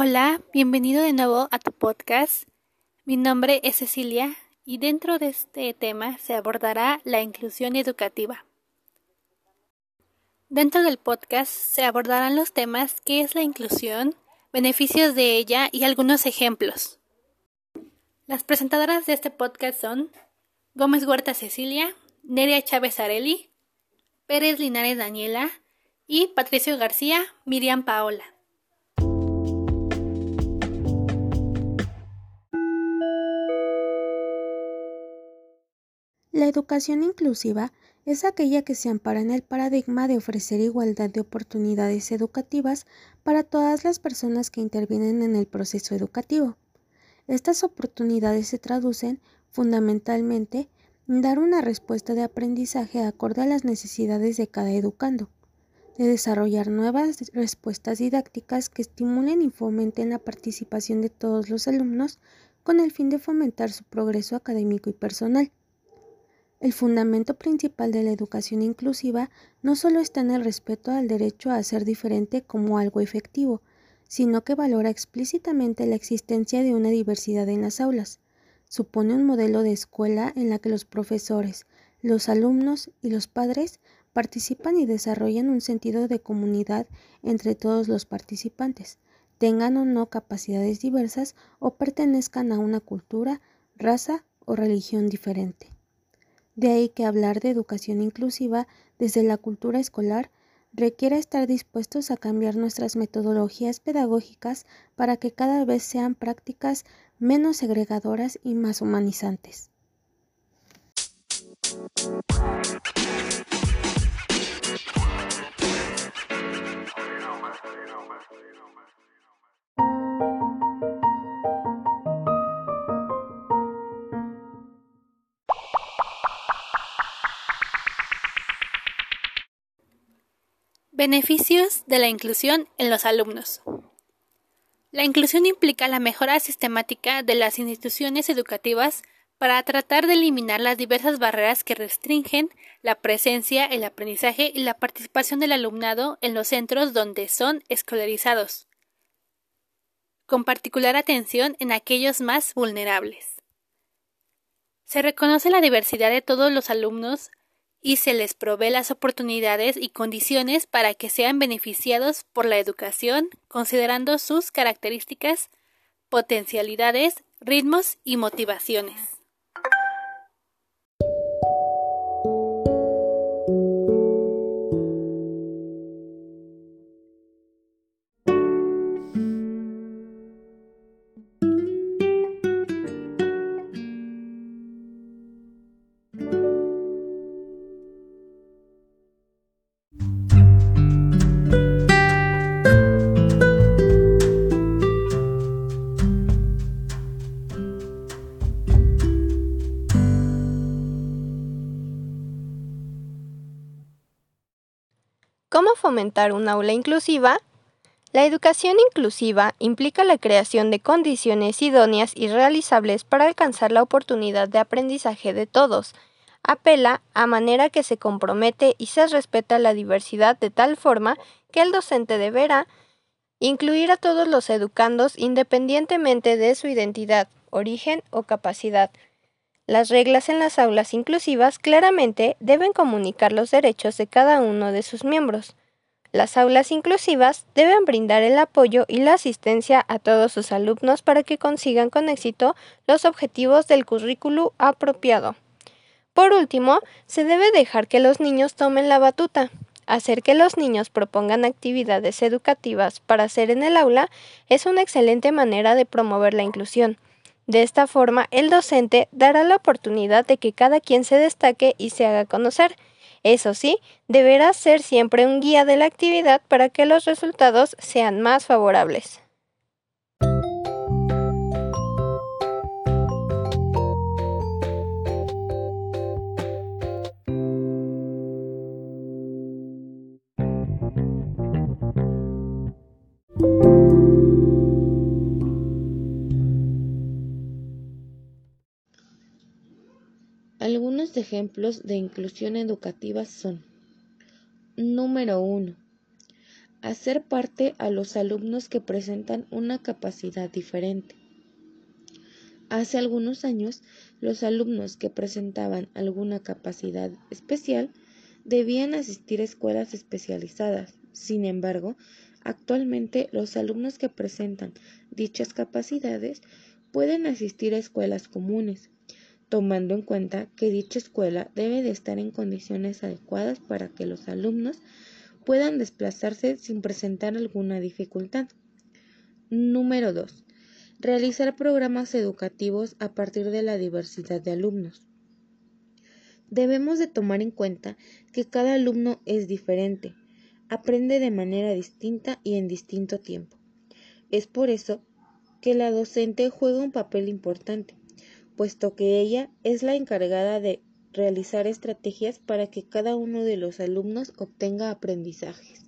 Hola, bienvenido de nuevo a tu podcast. Mi nombre es Cecilia y dentro de este tema se abordará la inclusión educativa. Dentro del podcast se abordarán los temas qué es la inclusión, beneficios de ella y algunos ejemplos. Las presentadoras de este podcast son Gómez Huerta Cecilia, Neria Chávez Areli, Pérez Linares Daniela y Patricio García Miriam Paola. La educación inclusiva es aquella que se ampara en el paradigma de ofrecer igualdad de oportunidades educativas para todas las personas que intervienen en el proceso educativo. Estas oportunidades se traducen fundamentalmente en dar una respuesta de aprendizaje acorde a las necesidades de cada educando, de desarrollar nuevas respuestas didácticas que estimulen y fomenten la participación de todos los alumnos con el fin de fomentar su progreso académico y personal. El fundamento principal de la educación inclusiva no solo está en el respeto al derecho a ser diferente como algo efectivo, sino que valora explícitamente la existencia de una diversidad en las aulas. Supone un modelo de escuela en la que los profesores, los alumnos y los padres participan y desarrollan un sentido de comunidad entre todos los participantes, tengan o no capacidades diversas o pertenezcan a una cultura, raza o religión diferente. De ahí que hablar de educación inclusiva desde la cultura escolar requiera estar dispuestos a cambiar nuestras metodologías pedagógicas para que cada vez sean prácticas menos segregadoras y más humanizantes. Beneficios de la inclusión en los alumnos. La inclusión implica la mejora sistemática de las instituciones educativas para tratar de eliminar las diversas barreras que restringen la presencia, el aprendizaje y la participación del alumnado en los centros donde son escolarizados, con particular atención en aquellos más vulnerables. Se reconoce la diversidad de todos los alumnos y se les provee las oportunidades y condiciones para que sean beneficiados por la educación, considerando sus características, potencialidades, ritmos y motivaciones. Fomentar un aula inclusiva? La educación inclusiva implica la creación de condiciones idóneas y realizables para alcanzar la oportunidad de aprendizaje de todos. Apela a manera que se compromete y se respeta la diversidad de tal forma que el docente deberá incluir a todos los educandos independientemente de su identidad, origen o capacidad, las reglas en las aulas inclusivas claramente deben comunicar los derechos de cada uno de sus miembros. Las aulas inclusivas deben brindar el apoyo y la asistencia a todos sus alumnos para que consigan con éxito los objetivos del currículo apropiado. Por último, se debe dejar que los niños tomen la batuta. Hacer que los niños propongan actividades educativas para hacer en el aula es una excelente manera de promover la inclusión. De esta forma, el docente dará la oportunidad de que cada quien se destaque y se haga conocer. Eso sí, deberá ser siempre un guía de la actividad para que los resultados sean más favorables. Algunos ejemplos de inclusión educativa son Número 1. hacer parte a los alumnos que presentan una capacidad diferente. Hace algunos años, los alumnos que presentaban alguna capacidad especial debían asistir a escuelas especializadas. Sin embargo, actualmente los alumnos que presentan dichas capacidades pueden asistir a escuelas comunes, tomando en cuenta que dicha escuela debe de estar en condiciones adecuadas para que los alumnos puedan desplazarse sin presentar alguna dificultad. Número 2. Realizar programas educativos a partir de la diversidad de alumnos. Debemos de tomar en cuenta que cada alumno es diferente, aprende de manera distinta y en distinto tiempo. Es por eso que la docente juega un papel importante, puesto que ella es la encargada de realizar estrategias para que cada uno de los alumnos obtenga aprendizajes.